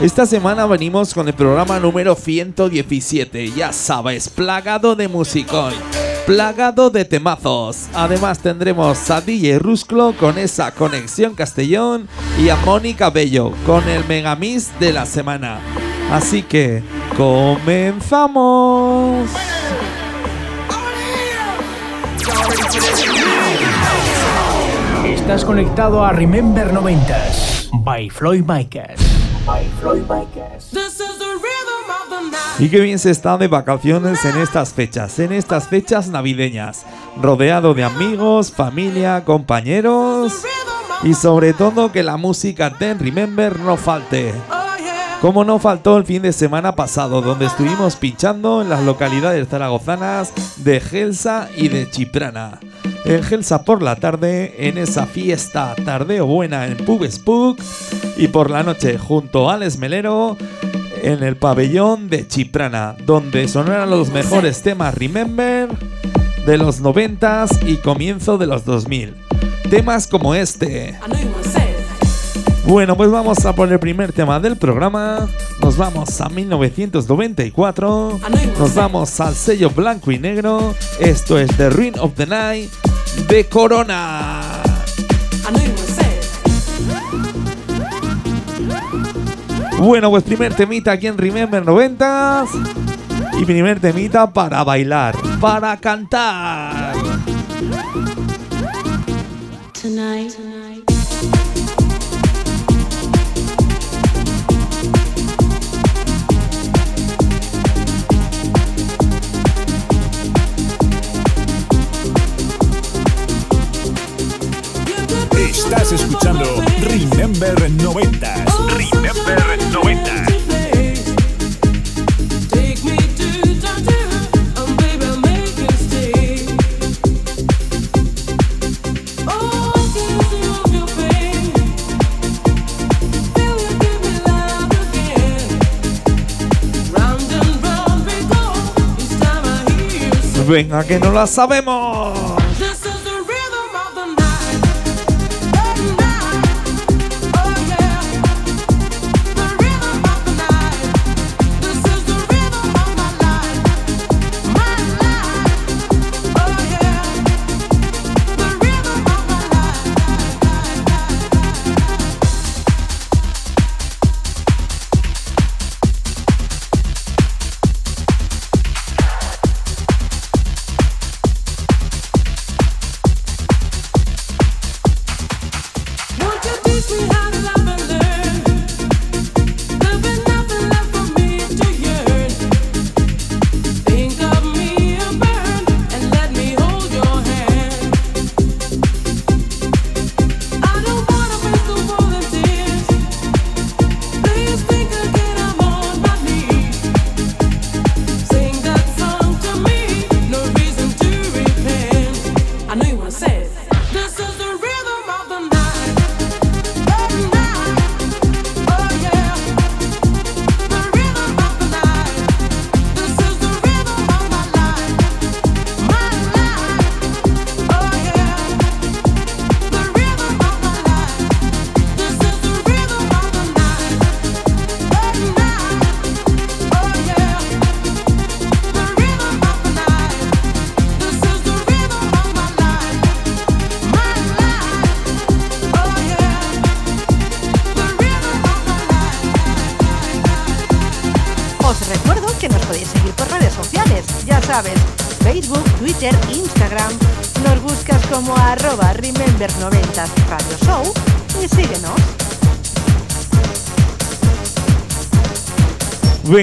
Esta semana venimos con el programa número 117, ya sabes, plagado de musicón, plagado de temazos. Además tendremos a DJ Rusclo con esa conexión Castellón y a Mónica Bello con el Megamix de la semana. Así que, comenzamos. Estás conectado a Remember 90s by Floyd Micas. Y qué bien se está de vacaciones en estas fechas, en estas fechas navideñas, rodeado de amigos, familia, compañeros y sobre todo que la música de Remember no falte. Como no faltó el fin de semana pasado, donde estuvimos pinchando en las localidades zaragozanas de Gelsa y de Chiprana. En Gelsa por la tarde, en esa fiesta tardeo buena en Pub Spook, y por la noche junto a Alex Melero en el pabellón de Chiprana, donde sonaron los mejores temas Remember de los 90s y comienzo de los 2000. Temas como este. Bueno, pues vamos a por el primer tema del programa. Nos vamos a 1994. Nos vamos al sello blanco y negro. Esto es The Ring of the Night de Corona. Bueno, pues primer temita aquí en Remember 90 y primer temita para bailar, para cantar. Estás escuchando Remember 90s. Remember 90. Venga, que no la sabemos.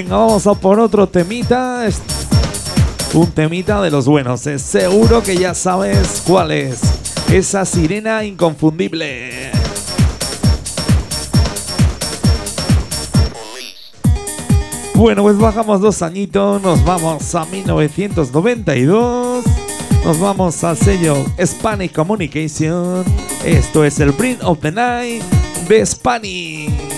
Venga, vamos a por otro temita. Un temita de los buenos. Es seguro que ya sabes cuál es. Esa sirena inconfundible. Bueno, pues bajamos dos añitos, nos vamos a 1992, nos vamos al sello Spanish Communication. Esto es el Bring of the Night de Spanish.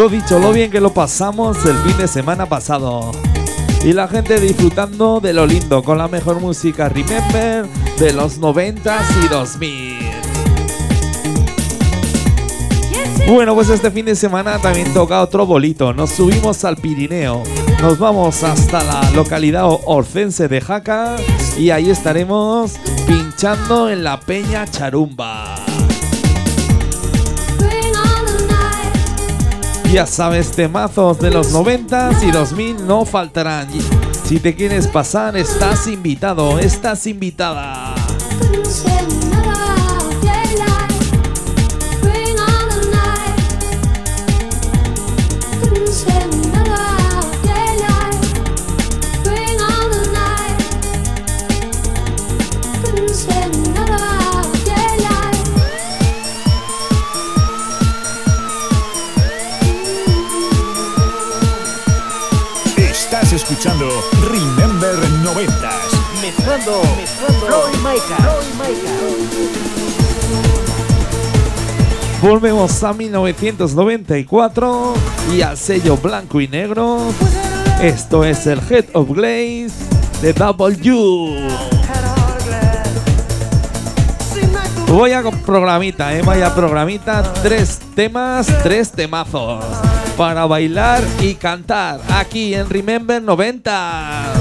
Lo dicho, lo bien que lo pasamos el fin de semana pasado. Y la gente disfrutando de lo lindo con la mejor música Remember de los 90s y 2000. Bueno, pues este fin de semana también toca otro bolito. Nos subimos al Pirineo. Nos vamos hasta la localidad orcense de Jaca y ahí estaremos pinchando en la Peña Charumba. Ya sabes, temazos de los 90 y 2000 no faltarán. Si te quieres pasar, estás invitado, estás invitada. 90 Mezclando, mezclando Floyd. Volvemos a 1994 y al sello blanco y negro. Esto es el Head of Glaze de W. Voy a programita, eh, vaya programita, tres temas, tres temazos para bailar y cantar aquí en Remember 90.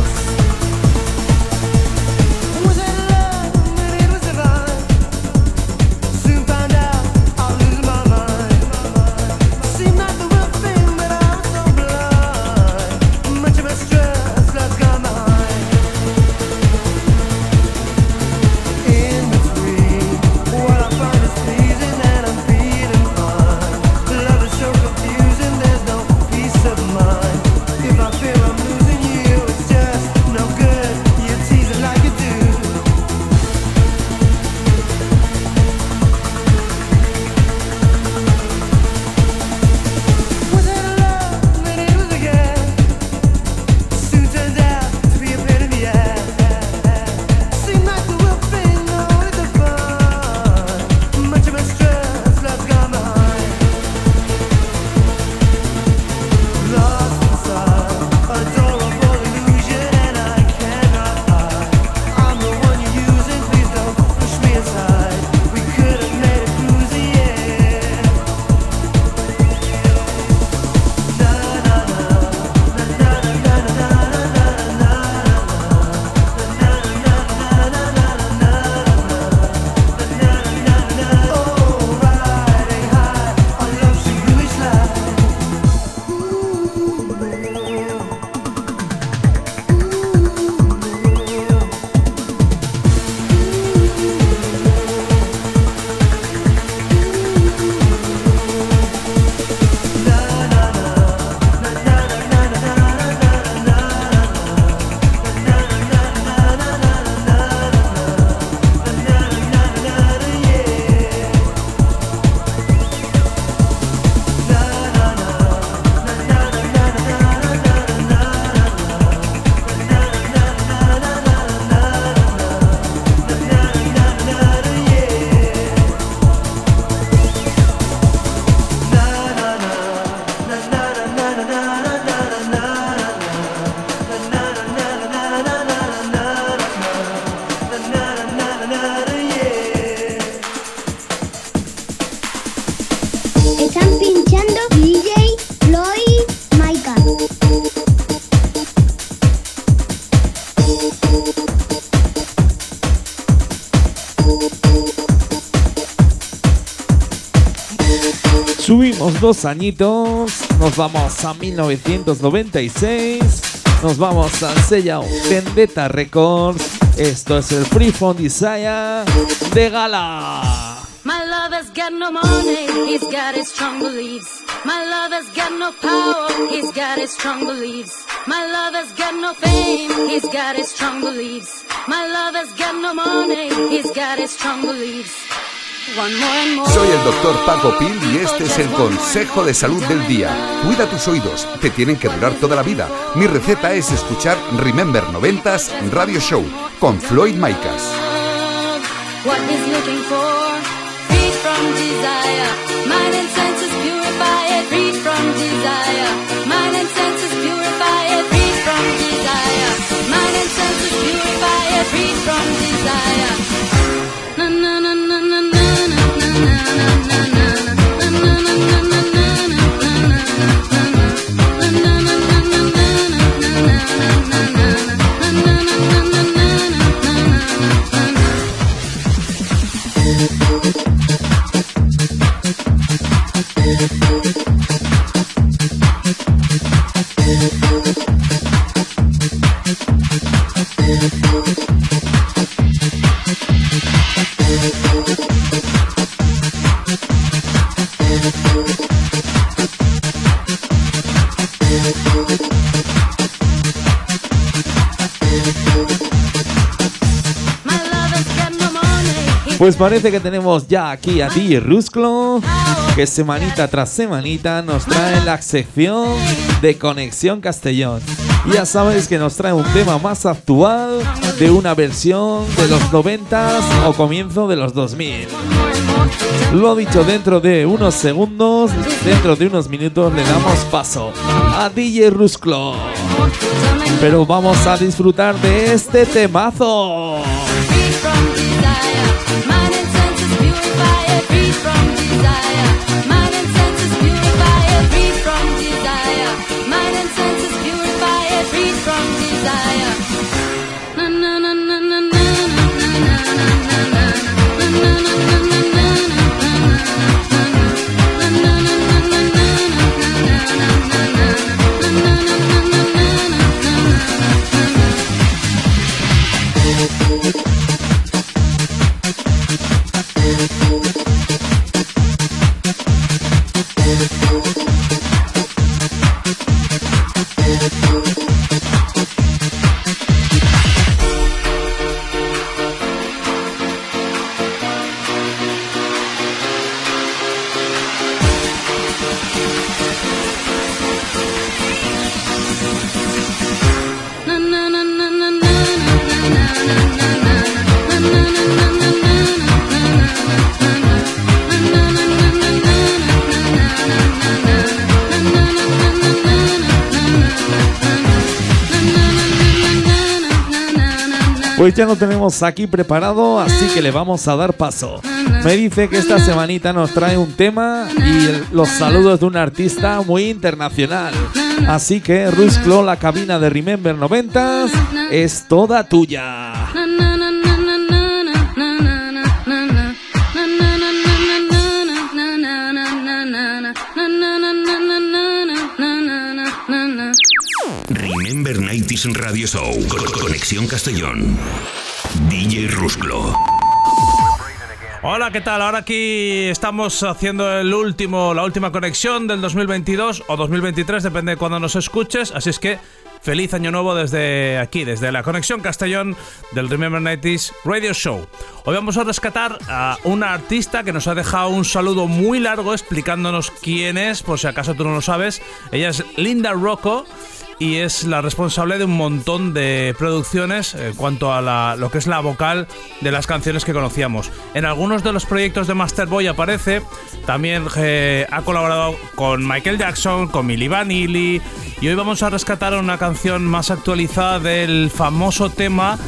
Dos añitos. Nos vamos a 1996. Nos vamos al sello Vendetta Records. Esto es el Free From Desire de Gala. My lover's got no money, he's got his strong beliefs. My lover's got no power, he's got his strong beliefs. My lover's got no fame, he's got his strong beliefs. My lover's got no money, he's got his strong beliefs. Soy el doctor Paco Pil y este es el consejo de salud del día. Cuida tus oídos, te tienen que durar toda la vida. Mi receta es escuchar Remember 90s Radio Show con Floyd Micas. Pues parece que tenemos ya aquí a DJ Rusclo, que semanita tras semanita nos trae la sección de Conexión Castellón. Ya sabéis que nos trae un tema más actual de una versión de los 90 o comienzo de los 2000. Lo dicho, dentro de unos segundos, dentro de unos minutos le damos paso a DJ Rusclo. Pero vamos a disfrutar de este temazo. Pues ya lo tenemos aquí preparado, así que le vamos a dar paso. Me dice que esta semanita nos trae un tema y los saludos de un artista muy internacional. Así que Rusclo, la cabina de Remember 90 es toda tuya. Radio Show. Conexión Castellón. DJ Rusclo. Hola, ¿qué tal? Ahora aquí estamos haciendo el último, la última conexión del 2022 o 2023, depende de cuando nos escuches. Así es que feliz año nuevo desde aquí, desde la conexión Castellón del Remember 90 Radio Show. Hoy vamos a rescatar a una artista que nos ha dejado un saludo muy largo explicándonos quién es, por si acaso tú no lo sabes. Ella es Linda Rocco y es la responsable de un montón de producciones en cuanto a lo que es la vocal de las canciones que conocíamos. En algunos de los proyectos de Masterboy aparece, también eh, ha colaborado con Michael Jackson, con Milli Vanilli y hoy vamos a rescatar una canción más actualizada del famoso tema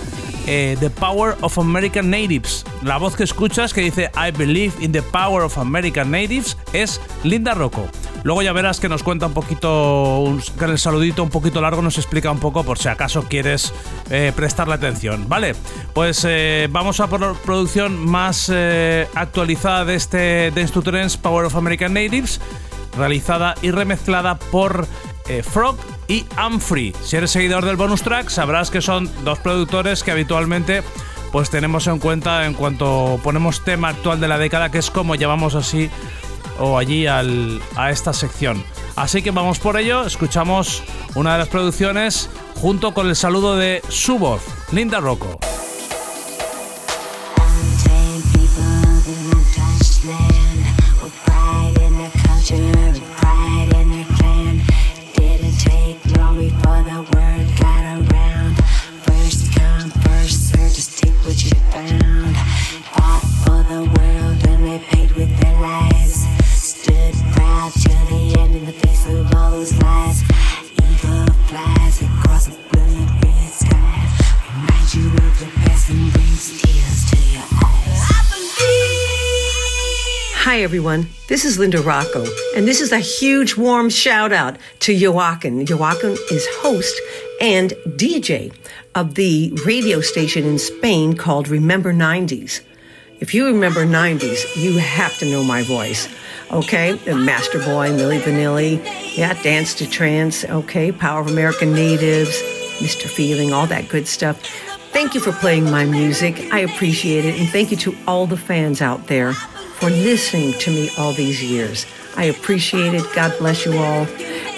eh, The Power of American Natives. La voz que escuchas que dice I believe in the power of American Natives es Linda Rocco. Luego ya verás que nos cuenta un poquito, en el saludito un poquito largo nos explica un poco por si acaso quieres eh, prestarle atención. Vale, pues eh, vamos a por la producción más actualizada de este Dance to Trends Power of American Natives realizada y remezclada por Frog y Humphrey. Si eres seguidor del bonus track, sabrás que son dos productores que habitualmente pues tenemos en cuenta en cuanto ponemos tema actual de la década, que es como llamamos así o allí al, a esta sección. Así que vamos por ello, escuchamos una de las producciones junto con el saludo de su voz, Linda Rocco. Everyone. This is Linda Rocco, and this is a huge warm shout out to Joaquin. Joaquin is host and DJ of the radio station in Spain called Remember 90s. If you remember 90s, you have to know my voice. Okay, Master Boy, Millie Vanilli, yeah, Dance to Trance, okay, Power of American Natives, Mr. Feeling, all that good stuff. Thank you for playing my music. I appreciate it. And thank you to all the fans out there for listening to me all these years. I appreciate it. God bless you all.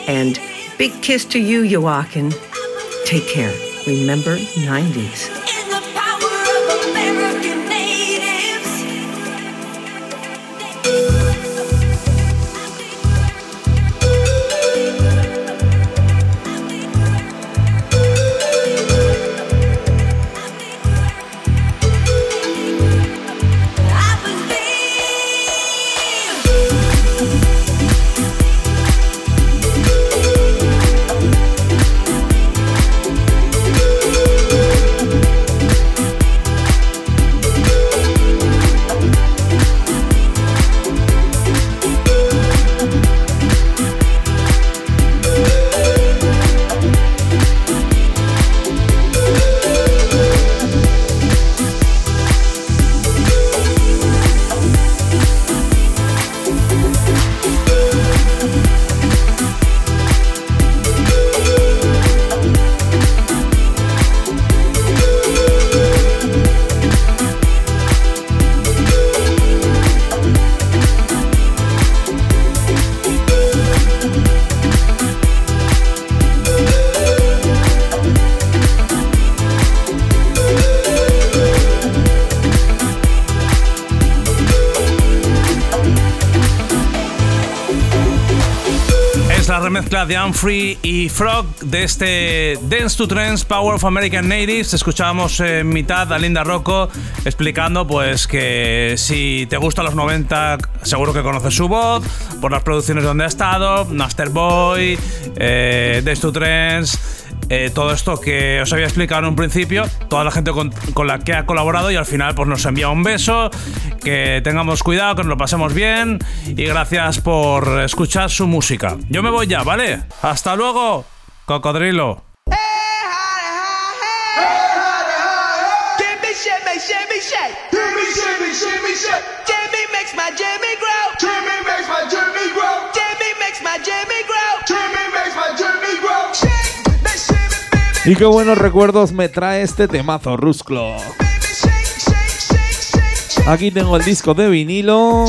And big kiss to you, Joaquin. Take care. Remember 90s. De Humphrey y Frog de este Dance to Trends Power of American Natives. Escuchábamos en mitad a Linda Rocco explicando pues que si te gustan los 90 seguro que conoces su voz por las producciones donde ha estado, Master Boy, eh, Dance to Trends eh, todo esto que os había explicado en un principio, toda la gente con, la que ha colaborado y al final pues nos envía un beso, que tengamos cuidado, que nos lo pasemos bien y gracias por escuchar su música. Yo me voy ya, ¿vale? Hasta luego, cocodrilo. Y qué buenos recuerdos me trae este temazo, Rusclo. Aquí tengo el disco de vinilo.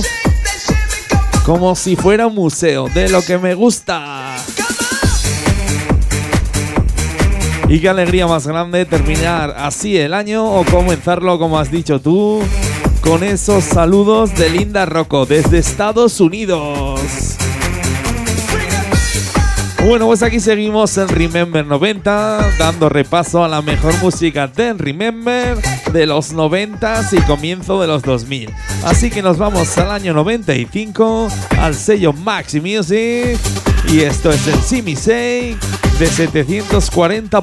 Como si fuera un museo de lo que me gusta. Y qué alegría más grande terminar así el año o comenzarlo como has dicho tú, con esos saludos de Linda Rocco desde Estados Unidos. Bueno, pues aquí seguimos en Remember 90, dando repaso a la mejor música de Remember de los 90 y comienzo de los 2000. Así que nos vamos al año 95, al sello Maxi Music, y esto es el Simi Say de 740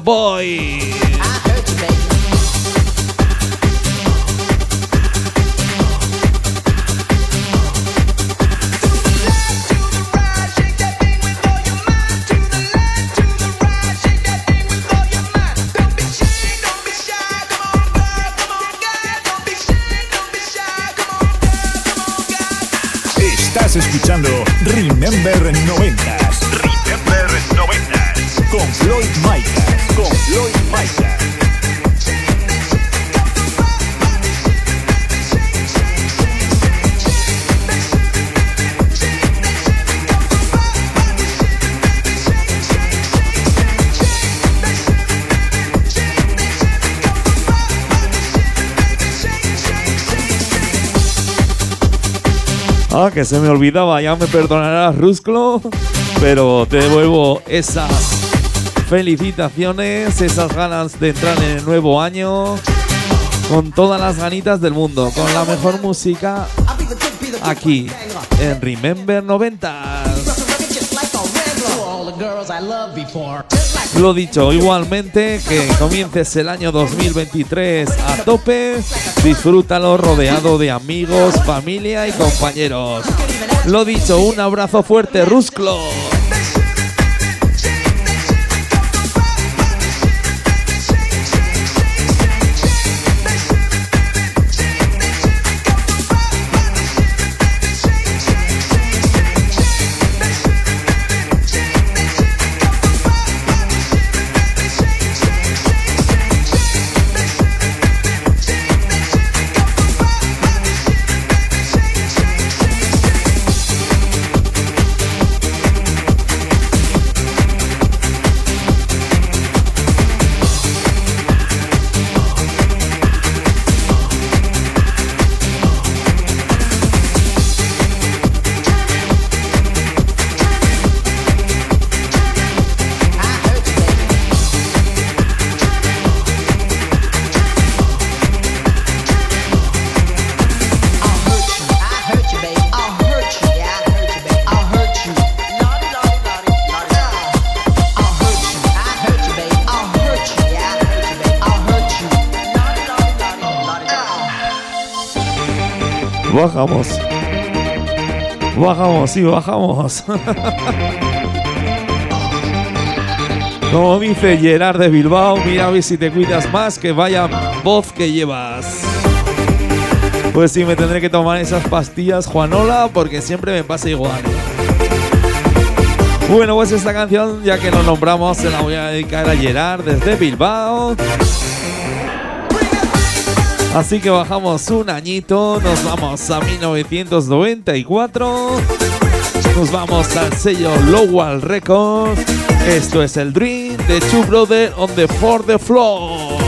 Escuchando Remember 90. Remember 90. Con Floyd Micah. Con Floyd Micah. Ah, que se me olvidaba, ya me perdonarás, Rusclo, pero te devuelvo esas felicitaciones, esas ganas de entrar en el nuevo año con todas las ganitas del mundo, con la mejor música aquí en Remember 90. Lo dicho, igualmente que comiences el año 2023 a tope, disfrútalo rodeado de amigos, familia y compañeros. Lo dicho, un abrazo fuerte, Rusclo. Sí, bajamos. Como dice Gerard de Bilbao, mira a ver si te cuidas más, que vaya voz que llevas. Pues sí, me tendré que tomar esas pastillas, Juanola, porque siempre me pasa igual. Bueno, pues esta canción, ya que lo nombramos, se la voy a dedicar a Gerard desde Bilbao. Así que bajamos un añito, nos vamos a 1994. Nos vamos al sello Lowell Records. Esto es el Dream de Two Brothers on the For the Floor.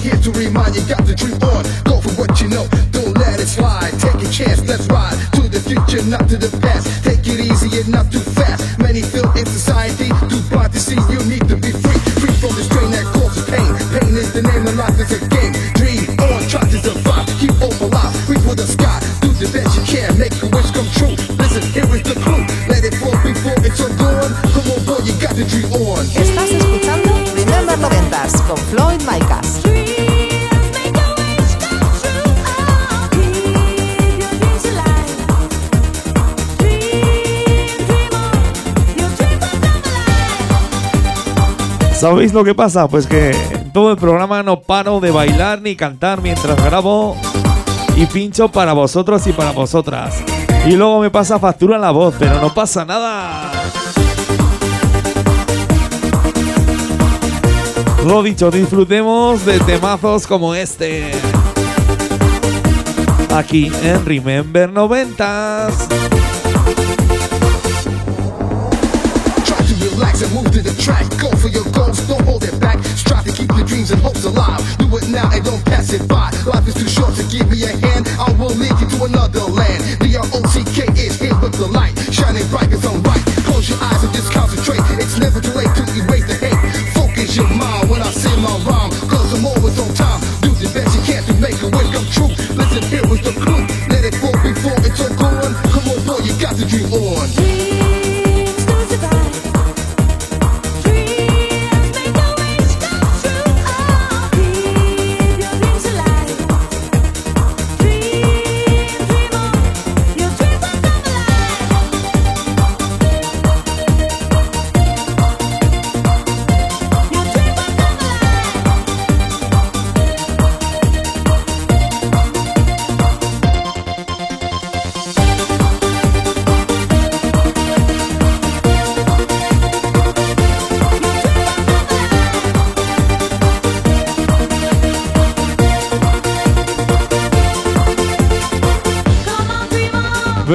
here to remind you, got the dream on. Go for what you know, don't let it slide. Take a chance, let's ride to the future, not to the past. Take it easy and not too fast. Many feel in society, too blind to see you need to be free. You can, make your wish come true. Listen, here is the clue. Let it fall before it's all gone. Come on, boy, you got the dream on. Estás escuchando Remember 90s con Floyd Micas. ¿Sabéis lo que pasa? Pues que todo el programa no paro de bailar ni cantar mientras grabo y pincho para vosotros y para vosotras. Y luego me pasa factura la voz, pero no pasa nada. Lo dicho, disfrutemos de temazos como este. Aquí en Remember 90s. relax and move to the track. Go for your goals, don't hold it back. Strive to keep your dreams and hopes alive. Do it now and don't pass it by. Life is too short to give me a hand. To another land. The R-O-C-K is here with the light, shining bright as I'm right. Close your eyes and just concentrate. It's never too late to erase the hate. Focus your mind when I sing my rhyme. Cause I'm always on time. Do the best you can to make a wish come true. Listen, here is the clue. Let it fall before it's all gone. Come on, boy, you got the dream on.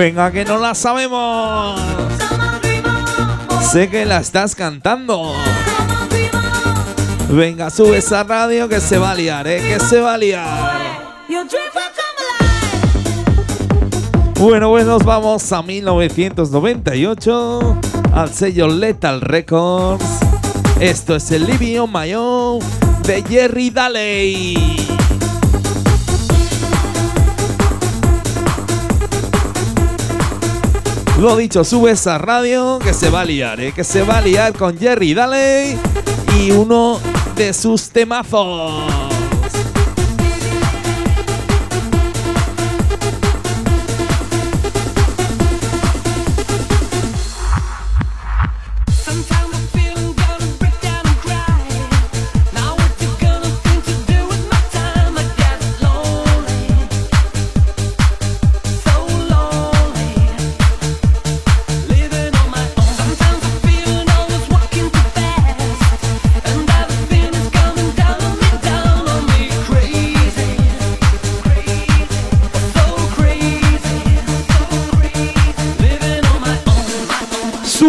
Venga, que no la sabemos. Sé que la estás cantando. Venga, sube esa radio que se va a liar, ¿eh? Que se va a liar. Bueno, pues nos vamos a 1998 al sello Lethal Records. Esto es el My Own de Jerry Daley. Lo dicho, sube esa radio que se va a liar, ¿eh? que se va a liar con Jerry Daley y uno de sus temazos.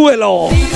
Suelo. Hola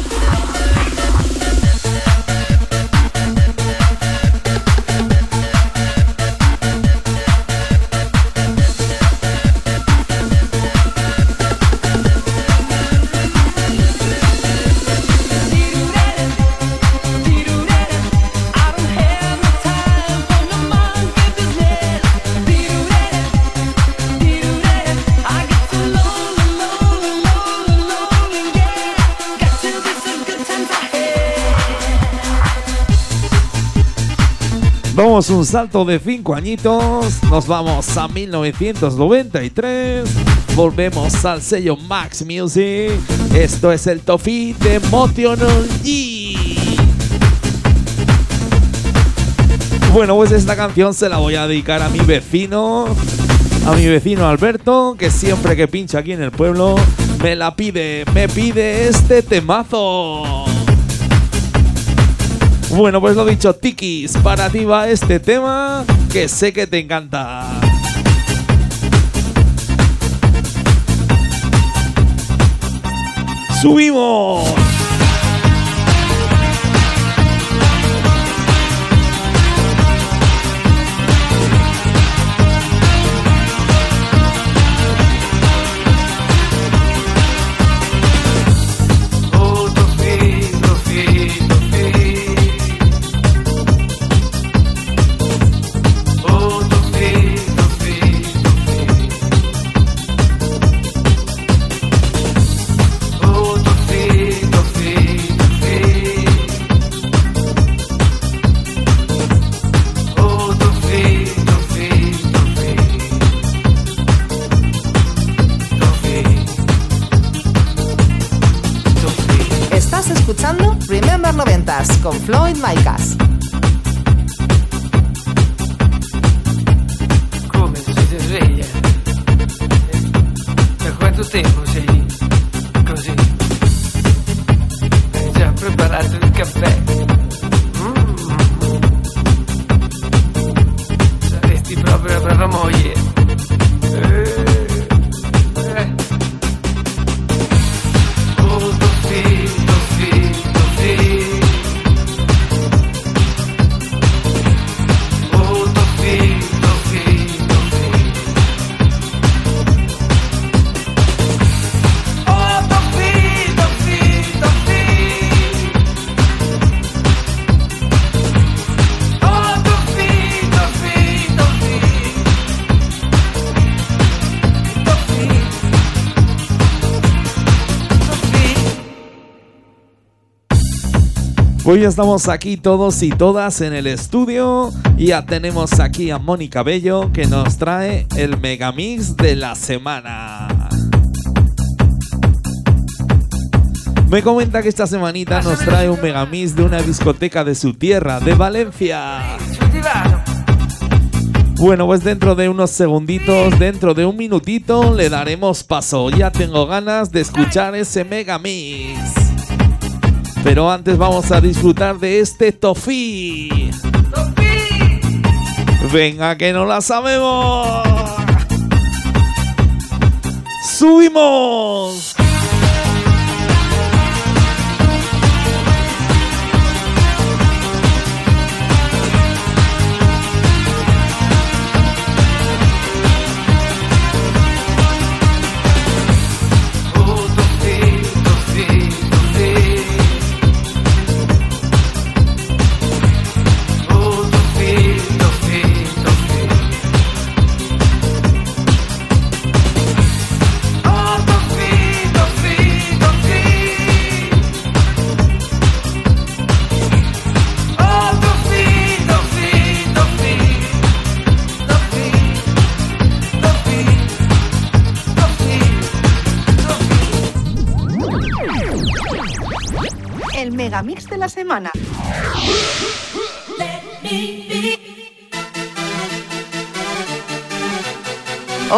Un salto de 5 añitos, nos vamos a 1993, volvemos al sello Max Music, esto es el Tofi de Motional G. Bueno, pues esta canción se la voy a dedicar a mi vecino, a mi vecino Alberto, que siempre que pincha aquí en el pueblo me la pide, me pide este temazo. Bueno, pues lo dicho, Tikis, para ti va este tema que sé que te encanta. ¡Subimos! Con Floyd Micas. Pues ya estamos aquí todos y todas en el estudio y ya tenemos aquí a Mónica Bello que nos trae el megamix de la semana. Me comenta que esta semanita nos trae un megamix de una discoteca de su tierra, de Valencia. Bueno, pues dentro de unos segunditos, dentro de un minutito, le daremos paso. Ya tengo ganas de escuchar ese megamix. Pero antes vamos a disfrutar de este tofi. Venga, que no la sabemos. Subimos.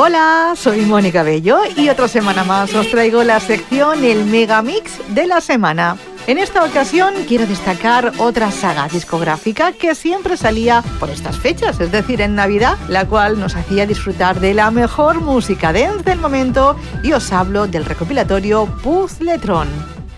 Hola, soy Mónica Bello y otra semana más os traigo la sección El Megamix de la semana. En esta ocasión quiero destacar otra saga discográfica que siempre salía por estas fechas, es decir, en Navidad, la cual nos hacía disfrutar de la mejor música dance del momento y os hablo del recopilatorio Puzzletron.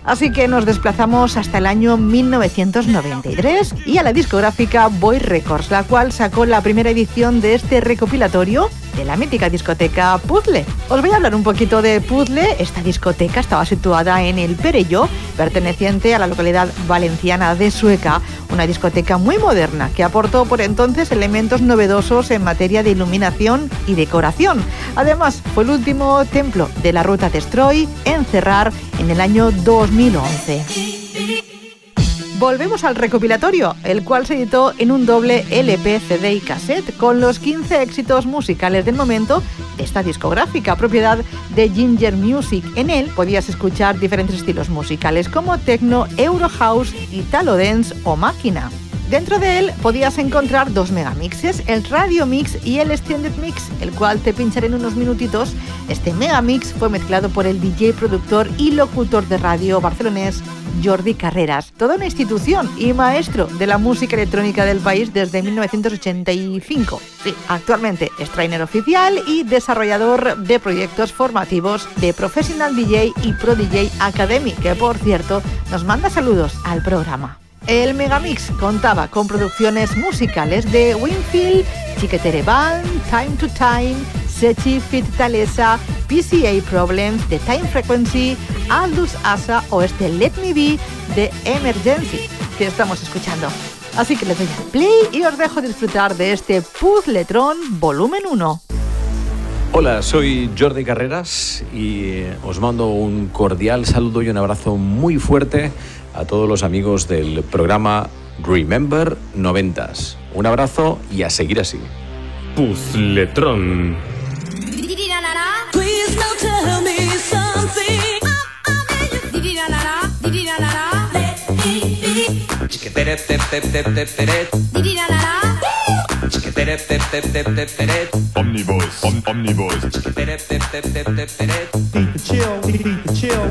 Así que nos desplazamos hasta el año 1993 y a la discográfica Boy Records, la cual sacó la primera edición de este recopilatorio de la mítica discoteca Puzzle. Os voy a hablar un poquito de Puzzle. Esta discoteca estaba situada en el Perello, perteneciente a la localidad valenciana de Sueca, una discoteca muy moderna que aportó por entonces elementos novedosos en materia de iluminación y decoración. Además, fue el último templo de la ruta Destroy en cerrar en el año 2011. Volvemos al recopilatorio, el cual se editó en un doble LP, CD y cassette, con los 15 éxitos musicales del momento de esta discográfica, propiedad de Ginger Music. En él podías escuchar diferentes estilos musicales como techno, euro house, italo dance o máquina. Dentro de él podías encontrar dos megamixes, el Radio Mix y el Extended Mix, el cual te pincharé en unos minutitos. Este megamix fue mezclado por el DJ, productor y locutor de radio barcelonés Jordi Carreras, toda una institución y maestro de la música electrónica del país desde 1985. Sí, actualmente es trainer oficial y desarrollador de proyectos formativos de Professional DJ y Pro DJ Academy, que por cierto nos manda saludos al programa. El Megamix contaba con producciones musicales de Winfield, Chiquetere Band, Time to Time, Sechi Fit Talesa, PCA Problems, The Time Frequency, Aldous Asa o este Let Me Be de Emergency que estamos escuchando. Así que les doy al play y os dejo disfrutar de este Puzzletron volumen 1. Hola, soy Jordi Carreras y os mando un cordial saludo y un abrazo muy fuerte a todos los amigos del programa Remember 90s. Un abrazo y a seguir así. Puzzletron. Omnibus, om, omnibus. Deep chill, deep chill.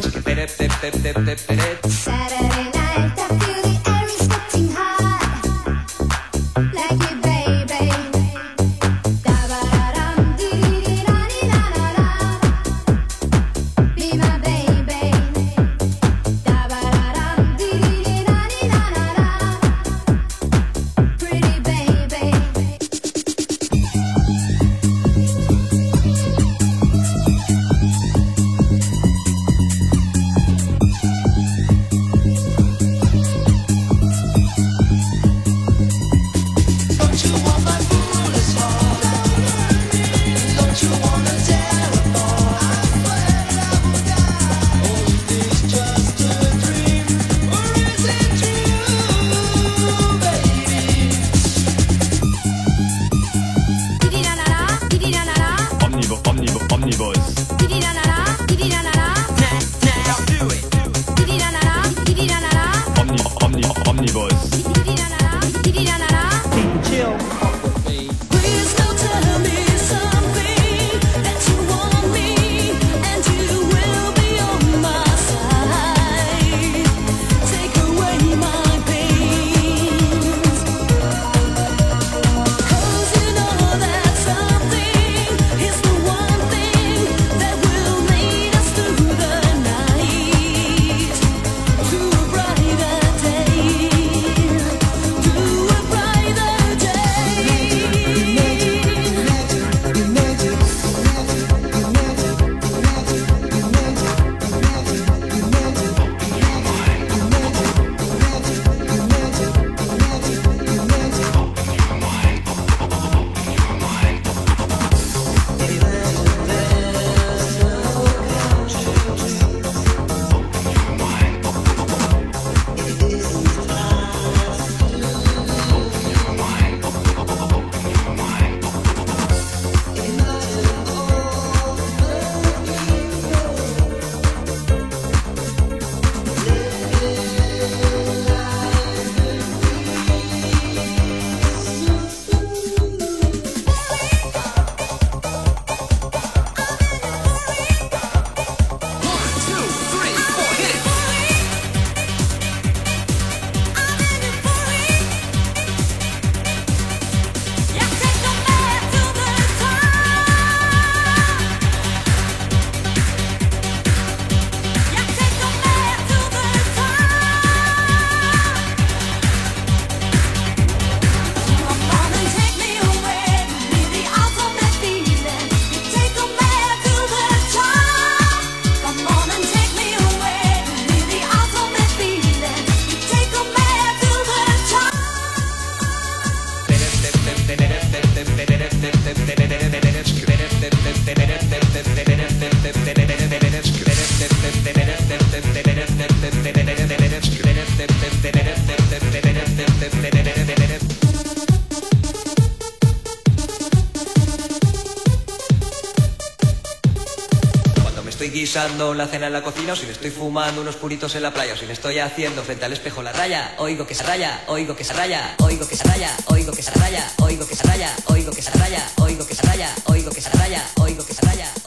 Guisando cena en la cocina o si me estoy fumando unos puritos en la playa o si me estoy haciendo frente al espejo la raya, oigo que se raya, oigo que se raya, oigo que se raya, oigo que se raya, oigo que se raya, oigo que se raya, oigo que se raya, oigo que se raya, oigo que se raya.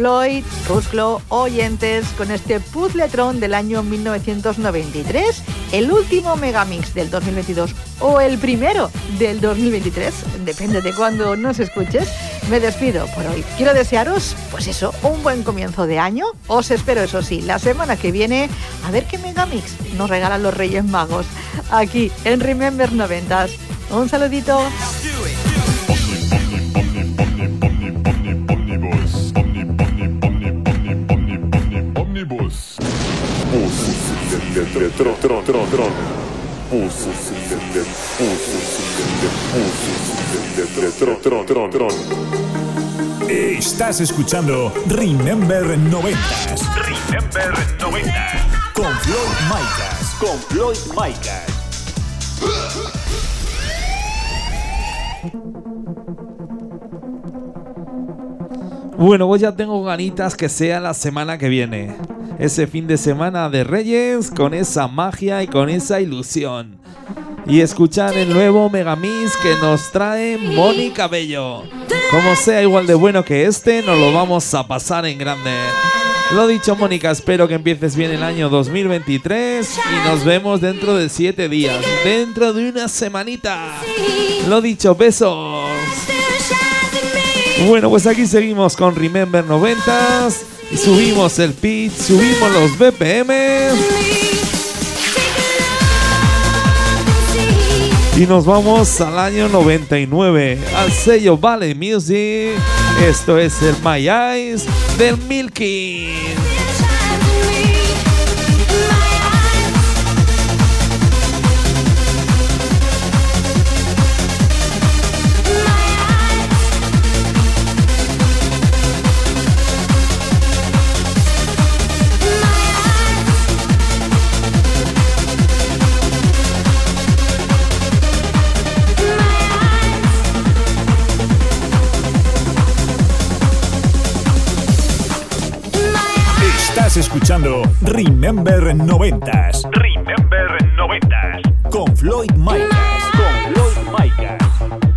Floyd, Rusclo, oyentes, con este puzzletron del año 1993, el último megamix del 2022 o el primero del 2023, depende de cuándo nos escuches, me despido por hoy. Quiero desearos, pues eso, un buen comienzo de año. Os espero, eso sí, la semana que viene a ver qué megamix nos regalan los Reyes Magos aquí en Remember 90. Un saludito. Tron, tron, tron. Puzzletron. Puzzletron. Tron, tron, tron. Estás escuchando Remember 90. Remember 90. Con Floyd Micas. Con Floyd Micas. Bueno, pues ya tengo ganitas que sea la semana que viene. Ese fin de semana de Reyes con esa magia y con esa ilusión. Y escuchar el nuevo Megamix que nos trae Moni Cabello. Como sea igual de bueno que este, nos lo vamos a pasar en grande. Lo dicho, Mónica, espero que empieces bien el año 2023 y nos vemos dentro de 7 días, dentro de una semanita. Lo dicho, besos. Bueno, pues aquí seguimos con Remember 90s. Subimos el pitch, subimos los BPM. Y nos vamos al año 99, al sello Valley Music. Esto es el My Eyes del Milky. Escuchando Remember 90s. Remember 90s. Con Floyd Micas. Con Floyd Micas.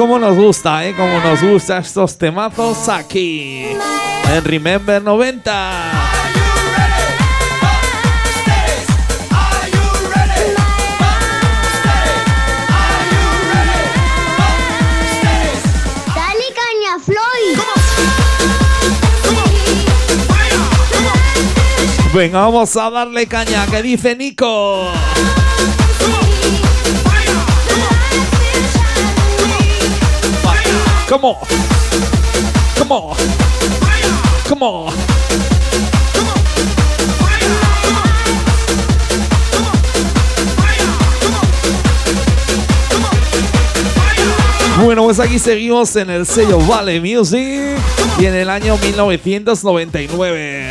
Y como nos gusta, ¿eh? Como nos gusta estos temazos aquí. En Remember 90. Dale caña, Floyd. Venga, vamos a darle caña, que dice Nico. Come on. Come on. Come on. Bueno, pues aquí seguimos en el sello Vale Music y en el año 1999.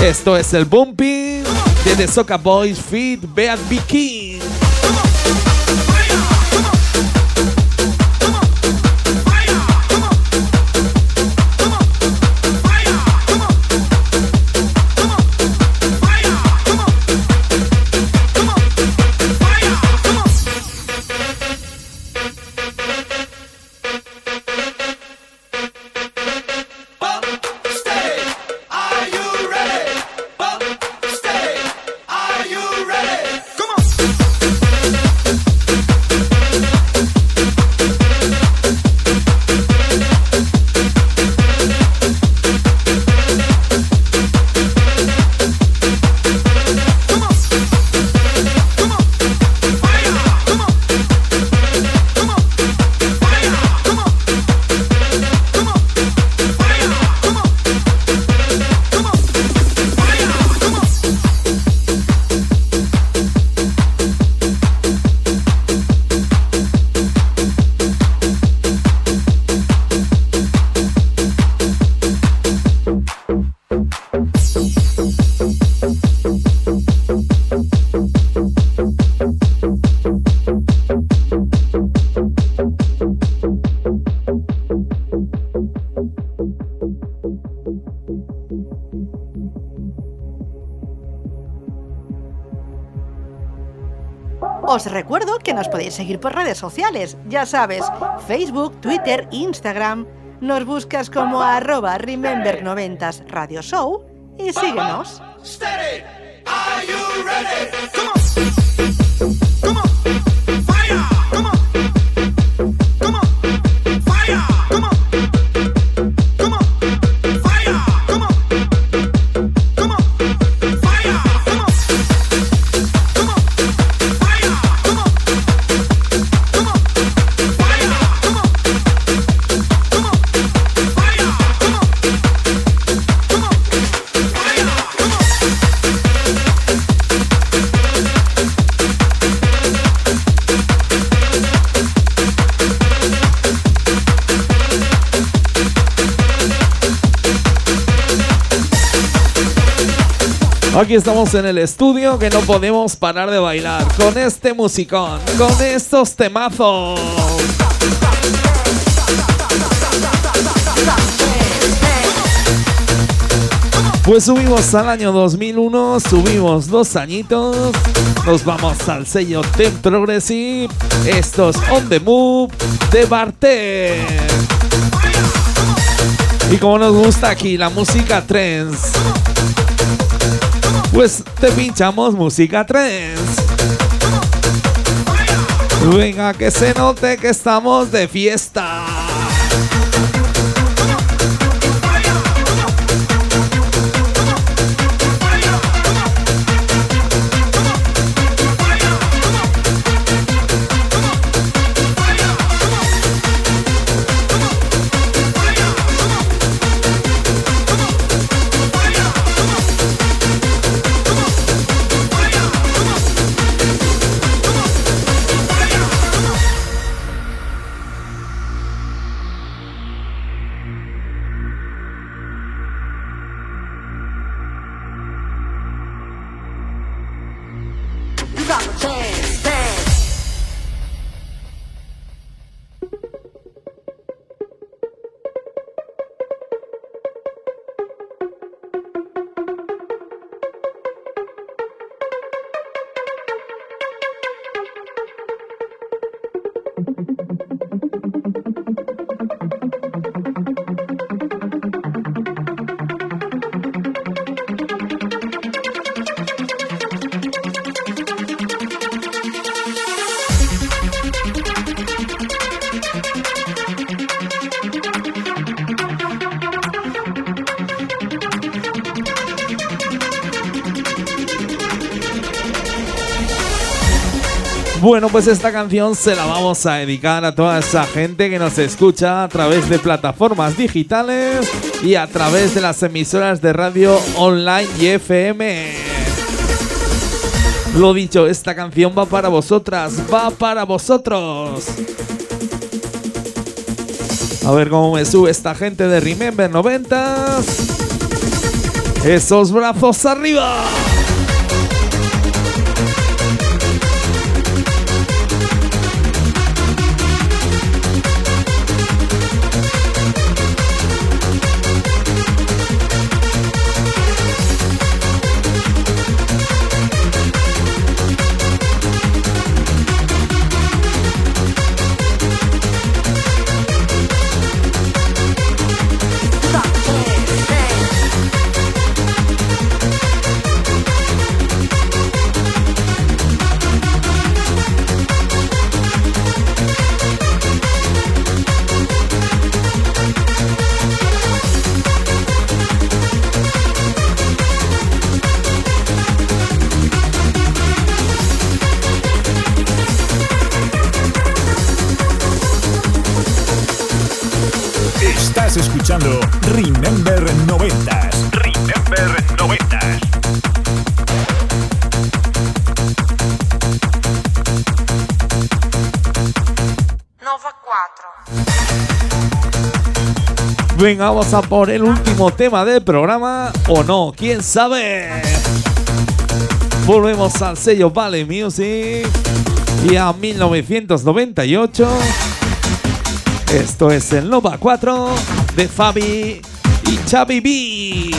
Esto es el Bumping de The Soca Boys Feed Beat King. Seguir por redes sociales, ya sabes, Facebook, Twitter, Instagram. Nos buscas como arroba Remember90s Radio Show y síguenos. Aquí estamos en el estudio que no podemos parar de bailar con este musicón, con estos temazos. Pues subimos al año 2001, subimos dos añitos, nos vamos al sello Ten Progressive, estos On The Move de Bartek. Y como nos gusta aquí la música trance, pues te pinchamos música trance. Venga, que se note que estamos de fiesta. Bueno, pues esta canción se la vamos a dedicar a toda esa gente que nos escucha a través de plataformas digitales y a través de las emisoras de radio online y FM. Lo dicho, esta canción va para vosotras, va para vosotros. A ver cómo me sube esta gente de Remember 90. Esos brazos arriba. Venga, vamos a por el último tema del programa. O no, quién sabe. Volvemos al sello Valley Music. Y a 1998. Esto es el Nova 4 de Fabi y Chavi B.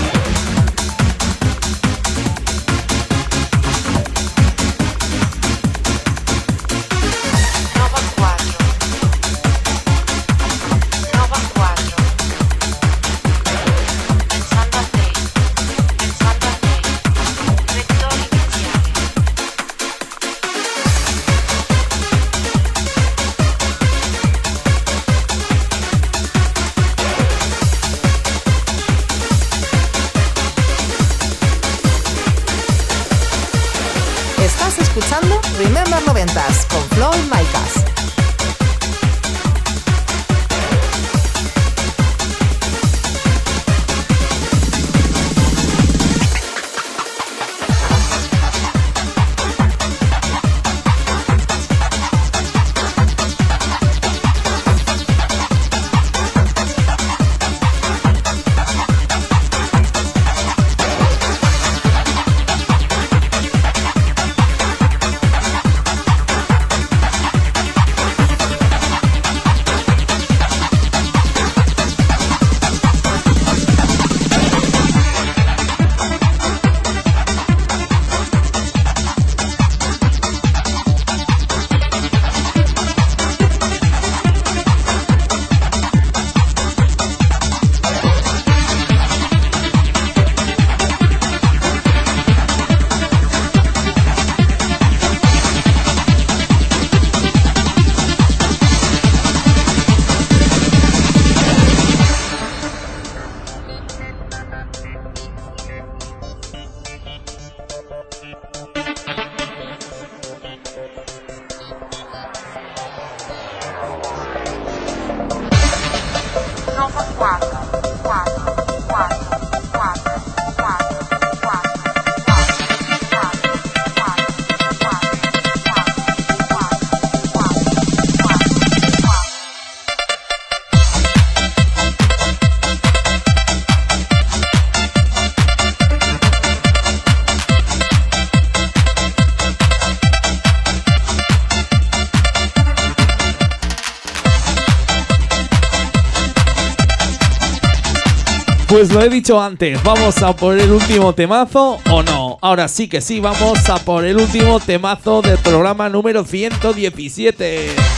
he dicho antes, vamos a por el último temazo o no. Ahora sí que sí, vamos a por el último temazo del programa número 117.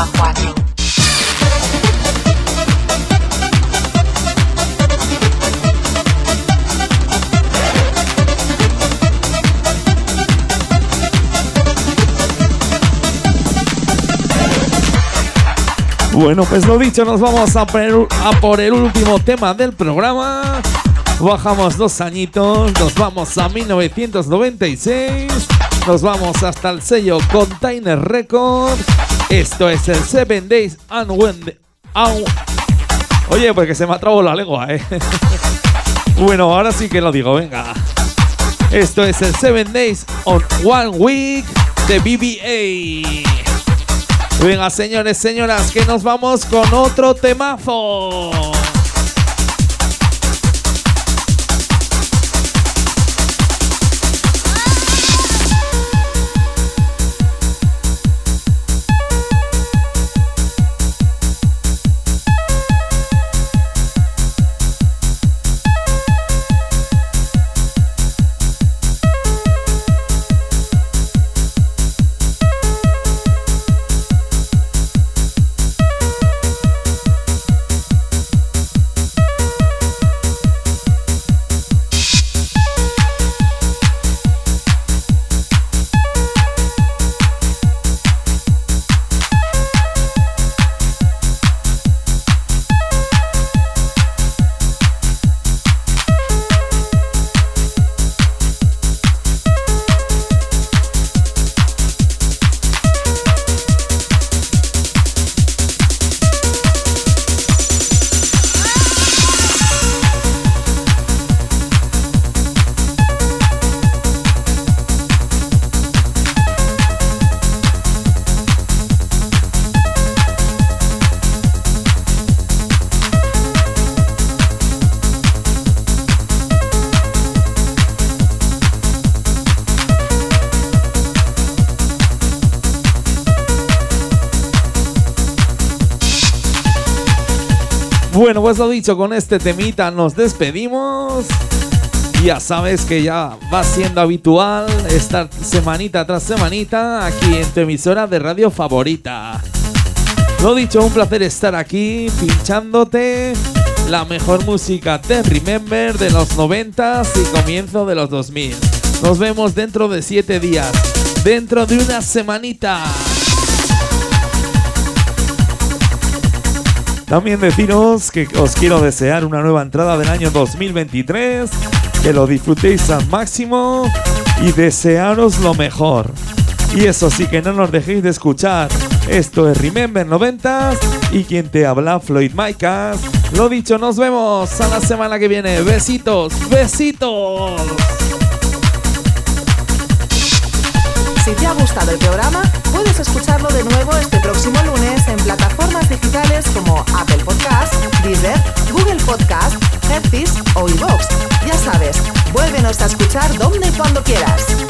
Pensa a Nova 4. Bueno, pues lo dicho, nos vamos a a por el último tema del programa. Bajamos dos añitos, nos vamos a 1996, nos vamos hasta el sello Container Records. Esto es el Seven Days and When Au. Oye, pues que se me ha trabado la lengua, eh. bueno, ahora sí que lo digo, venga. Esto es el Seven Days on One Week de BBA. Venga, señores, señoras, que nos vamos con otro temazo. Bueno, pues lo dicho, con este temita nos despedimos. Ya sabes que ya va siendo habitual estar semanita tras semanita aquí en tu emisora de radio favorita. Lo dicho, un placer estar aquí pinchándote la mejor música de Remember de los 90 y comienzo de los 2000. Nos vemos dentro de 7 días, dentro de una semanita. También deciros que os quiero desear una nueva entrada del año 2023, que lo disfrutéis al máximo y desearos lo mejor. Y eso sí que no nos dejéis de escuchar. Esto es Remember 90 y quien te habla Floyd Micas. Lo dicho, nos vemos a la semana que viene. Besitos, besitos. Si te ha gustado el programa, puedes escucharlo de nuevo este próximo lunes en plataformas digitales como Apple Podcast, Deezer, Google Podcast, Headfish o iVoox. Ya sabes, vuélvenos a escuchar donde y cuando quieras.